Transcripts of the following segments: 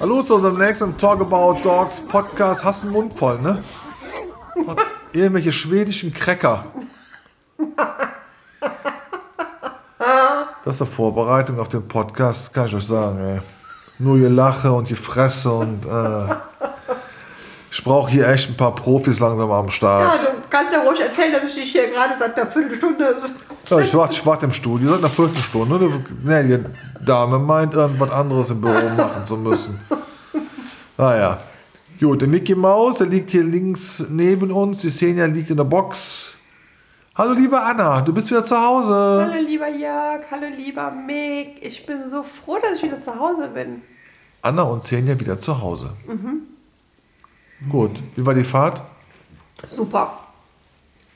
Hallo zu unserem nächsten Talk About Dogs Podcast. Hast du den Mund voll, ne? Irgendwelche schwedischen Cracker. Das ist der Vorbereitung auf den Podcast, kann ich euch sagen. Ey. Nur ihr Lache und ihr Fresse und äh, ich brauche hier echt ein paar Profis langsam am Ja, Start. du kannst ja ruhig erzählen, dass ich dich hier gerade seit einer Viertelstunde. Ja, ich warte ich im Studio seit einer Viertelstunde. Ne, die Dame meint, irgendwas anderes im Büro machen zu müssen. Naja. Gut, der Mickey Maus, der liegt hier links neben uns. Die Senja liegt in der Box. Hallo, liebe Anna, du bist wieder zu Hause. Hallo lieber Jörg, hallo lieber Mick. Ich bin so froh, dass ich wieder zu Hause bin. Anna und Senja wieder zu Hause. Gut, wie war die Fahrt? Super.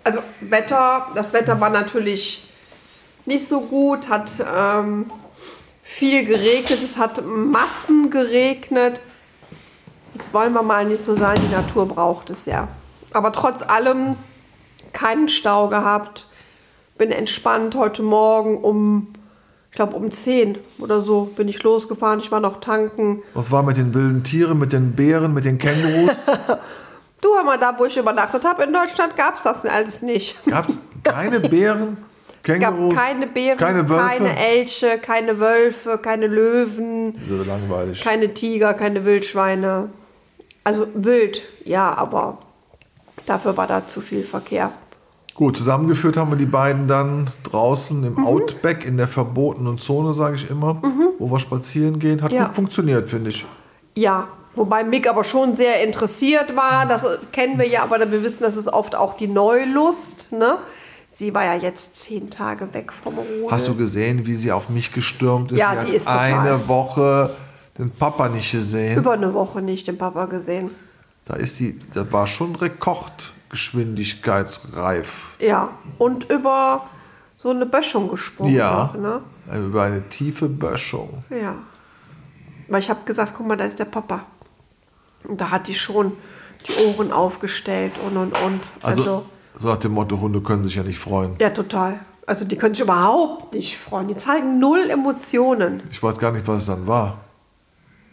Also Wetter, das Wetter war natürlich nicht so gut, hat ähm, viel geregnet, es hat Massen geregnet. Jetzt wollen wir mal nicht so sein, die Natur braucht es ja. Aber trotz allem keinen Stau gehabt, bin entspannt heute Morgen um, ich glaube um 10 oder so bin ich losgefahren, ich war noch tanken. Was war mit den wilden Tieren, mit den Bären, mit den Kängurus? Du, hör mal, da wo ich übernachtet habe in Deutschland gab es das alles nicht. Gab es keine Bären, Es gab Kängurus? keine Bären, keine Wölfe? keine Elche, keine Wölfe, keine Löwen, So langweilig. keine Tiger, keine Wildschweine. Also wild, ja, aber dafür war da zu viel Verkehr. Gut, zusammengeführt haben wir die beiden dann draußen Mhm. im Outback in der verbotenen Zone, sage ich immer, wo wir spazieren gehen. Hat Ja. gut funktioniert, finde ich. Ja, wobei Mick aber schon sehr interessiert war. Das kennen wir ja, aber wir wissen, das ist oft auch die Neulust. Ne? Sie war ja jetzt zehn Tage weg vom Rudel. Hast du gesehen, wie sie auf mich gestürmt ist? Ja, sie die ist total- eine Woche den Papa nicht gesehen. Über eine Woche nicht den Papa gesehen. Da ist die, das war schon rekordgeschwindigkeitsreif. Ja, und über so eine Böschung gesprungen. Ja. Noch, ne? Über eine tiefe Böschung. Ja. Weil ich habe gesagt, guck mal, da ist der Papa. Und da hat die schon die Ohren aufgestellt und und und. Also, Also, so nach dem Motto, Hunde können sich ja nicht freuen. ja, total. Also die können sich überhaupt nicht freuen. Die zeigen null Emotionen. Ich weiß gar nicht, was es dann war.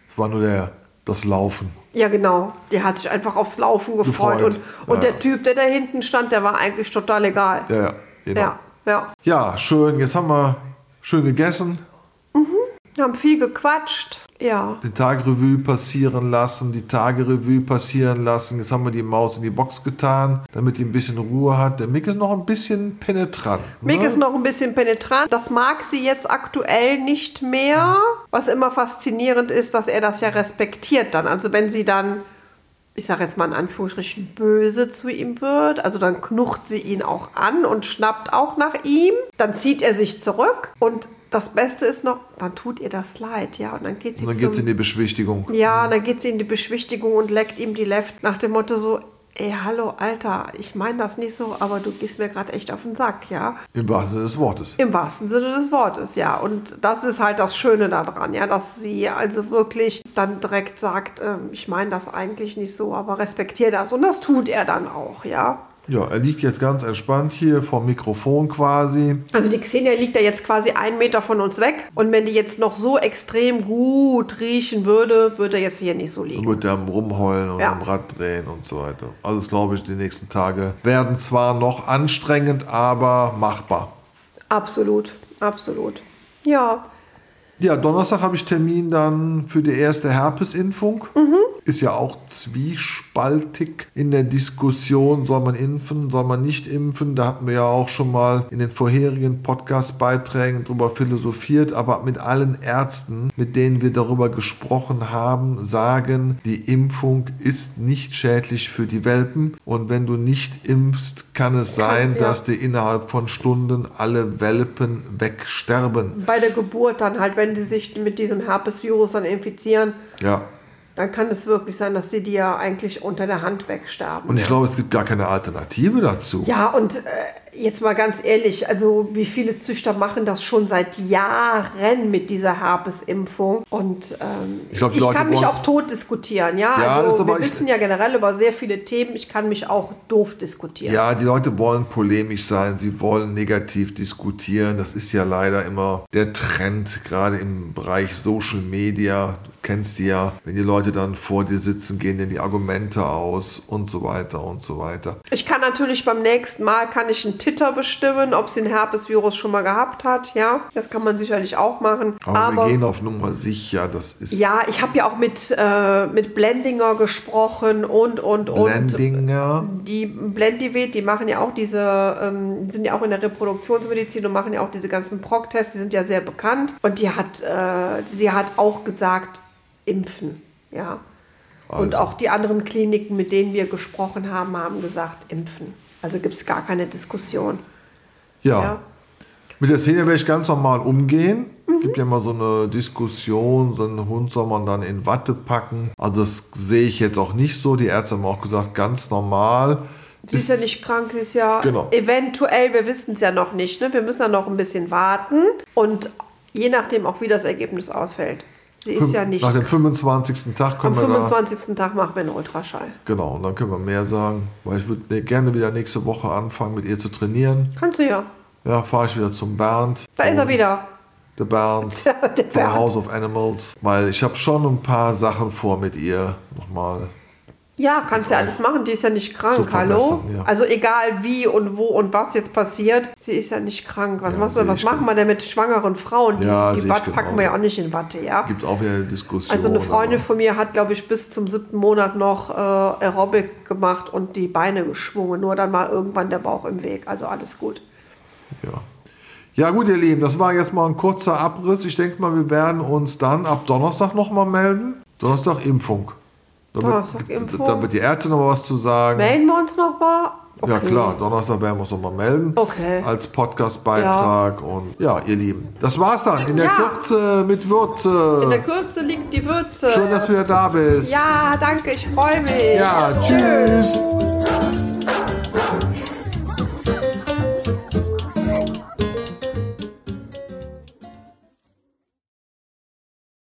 Es war nur der, das Laufen. Ja, genau. Die hat sich einfach aufs Laufen gefreut. Gefreut. Und, und Ja. der Typ, der da hinten stand, der war eigentlich total egal. Ja, ja, genau. ja. ja. Ja, schön. Jetzt haben wir schön gegessen, Wir haben viel gequatscht. Ja. den Tag Revue passieren lassen, die Tage Revue passieren lassen. Jetzt haben wir die Maus in die Box getan, damit die ein bisschen Ruhe hat. Der Mick ist noch ein bisschen penetrant. Mick ne? ist noch ein bisschen penetrant. Das mag sie jetzt aktuell nicht mehr. Was immer faszinierend ist, dass er das ja respektiert dann. Also wenn sie dann, ich sage jetzt mal in Anführungsstrichen, böse zu ihm wird, also dann knucht sie ihn auch an und schnappt auch nach ihm. Dann zieht er sich zurück und das Beste ist noch, dann tut ihr das leid, ja. Und dann geht sie Und dann zum, geht es in die Beschwichtigung. ja, dann geht sie in die Beschwichtigung und leckt ihm die Left nach dem Motto so, ey, hallo, Alter, ich meine das nicht so, aber du gehst mir gerade echt auf den Sack, ja. Im wahrsten Sinne des Wortes. Im wahrsten Sinne des Wortes, ja. Und das ist halt das Schöne daran, ja, dass sie also wirklich dann direkt sagt, ähm, ich meine das eigentlich nicht so, aber respektiere das. Und das tut er dann auch, ja. Ja, er liegt jetzt ganz entspannt hier vom Mikrofon quasi. Also die Xenia liegt ja jetzt quasi einen Meter von uns weg. Und wenn die jetzt noch so extrem gut riechen würde, würde er jetzt hier nicht so liegen. wird er am Rumheulen und Ja. am Rad drehen und so weiter. Also das glaube ich, die nächsten Tage werden zwar noch anstrengend, aber machbar. Absolut, absolut. Ja, Ja, Donnerstag habe ich Termin dann für die erste Herpesimpfung. Ist ja auch zwiespaltig in der Diskussion, soll man impfen, soll man nicht impfen. Da hatten wir ja auch schon mal in den vorherigen Podcast-Beiträgen drüber philosophiert, aber mit allen Ärzten, mit denen wir darüber gesprochen haben, sagen, die Impfung ist nicht schädlich für die Welpen. Und wenn du nicht impfst, kann es sein, ja. dass dir innerhalb von Stunden alle Welpen wegsterben. bei der Geburt dann halt, wenn sie sich mit diesem Herpesvirus dann infizieren, Ja. Dann kann es wirklich sein, dass sie dir eigentlich unter der Hand wegsterben. Und ich glaube, es gibt gar keine Alternative dazu. ja, und äh, jetzt mal ganz ehrlich, also wie viele Züchter machen das schon seit Jahren mit dieser Herpesimpfung? Und ähm, Ich glaub, ich Leute kann mich auch tot diskutieren, ja. Ja, also wir wissen ja generell über sehr viele Themen. Ich kann mich auch doof diskutieren. Ja, die Leute wollen polemisch sein, sie wollen negativ diskutieren. Das ist ja leider immer der Trend, gerade im Bereich Social Media. Kennst die ja, wenn die Leute dann vor dir sitzen, gehen denn die Argumente aus und so weiter und so weiter. Ich kann natürlich beim nächsten Mal kann ich einen Titter bestimmen, ob sie ein Herpesvirus schon mal gehabt hat. Ja, das kann man sicherlich auch machen. Aber, wir gehen auf Nummer sicher, das ist ja, ich habe ja auch mit, äh, mit Blendinger gesprochen und und und. Blendinger. Die Blendivet, die machen ja auch diese, ähm, sind ja auch in der Reproduktionsmedizin und machen ja auch diese ganzen Proc-Tests, die sind ja sehr bekannt. Und die hat, äh, sie hat auch gesagt, impfen, ja. Und Also. auch die anderen Kliniken, mit denen wir gesprochen haben, haben gesagt, impfen. Also gibt es gar keine Diskussion. Ja. Ja. Mit der Szene werde ich ganz normal umgehen. Mhm. Gibt ja immer so eine Diskussion, so einen Hund soll man dann in Watte packen. Also das sehe ich jetzt auch nicht so. Die Ärzte haben auch gesagt, ganz normal. Sie ist ja nicht krank, sie ist ja Genau. eventuell, wir wissen es ja noch nicht. Ne? Wir müssen ja noch ein bisschen warten und je nachdem auch, wie das Ergebnis ausfällt. Sie ist ja nicht Nach dem 25. Tag Am können wir da, 25. Tag machen wir einen Ultraschall. genau, und dann können wir mehr sagen, weil ich würde gerne wieder nächste Woche anfangen, mit ihr zu trainieren. Kannst du ja. Ja, fahre ich wieder zum Bernd. Da ist er wieder. Der Bernd. Der der Bernd. House of Animals. Weil ich habe schon ein paar Sachen vor mit ihr. Nochmal. Ja, kannst ja alles machen. Die ist ja nicht krank. Hallo? ja. Also egal wie und wo und was jetzt passiert, sie ist ja nicht krank. Was, Ja, machst du, was machen wir denn mit schwangeren Frauen? Die, Ja, die ich Watte packen genau. wir ja auch nicht in Watte, ja? Gibt auch wieder eine Diskussion. Also eine Freundin von mir hat, glaube ich, bis zum siebten Monat noch äh, Aerobic gemacht und die Beine geschwungen. Nur dann war irgendwann der Bauch im Weg. Also alles gut. Ja. Ja gut, ihr Lieben, das war jetzt mal ein kurzer Abriss. Ich denke mal, wir werden uns dann ab Donnerstag nochmal melden. Donnerstag Impfung. Da wird- Donnerstag Impfung. Da wird die Ärztin noch was zu sagen. Melden wir uns noch mal? Okay. Ja klar, Donnerstag werden wir uns nochmal melden. Okay. Als Podcastbeitrag. Und ja, ihr Lieben, das war's dann. In der Ja. Kürze mit Würze. In der Kürze liegt die Würze. Schön, dass du wieder da bist. Ja, danke, ich freue mich. Ja, tschüss.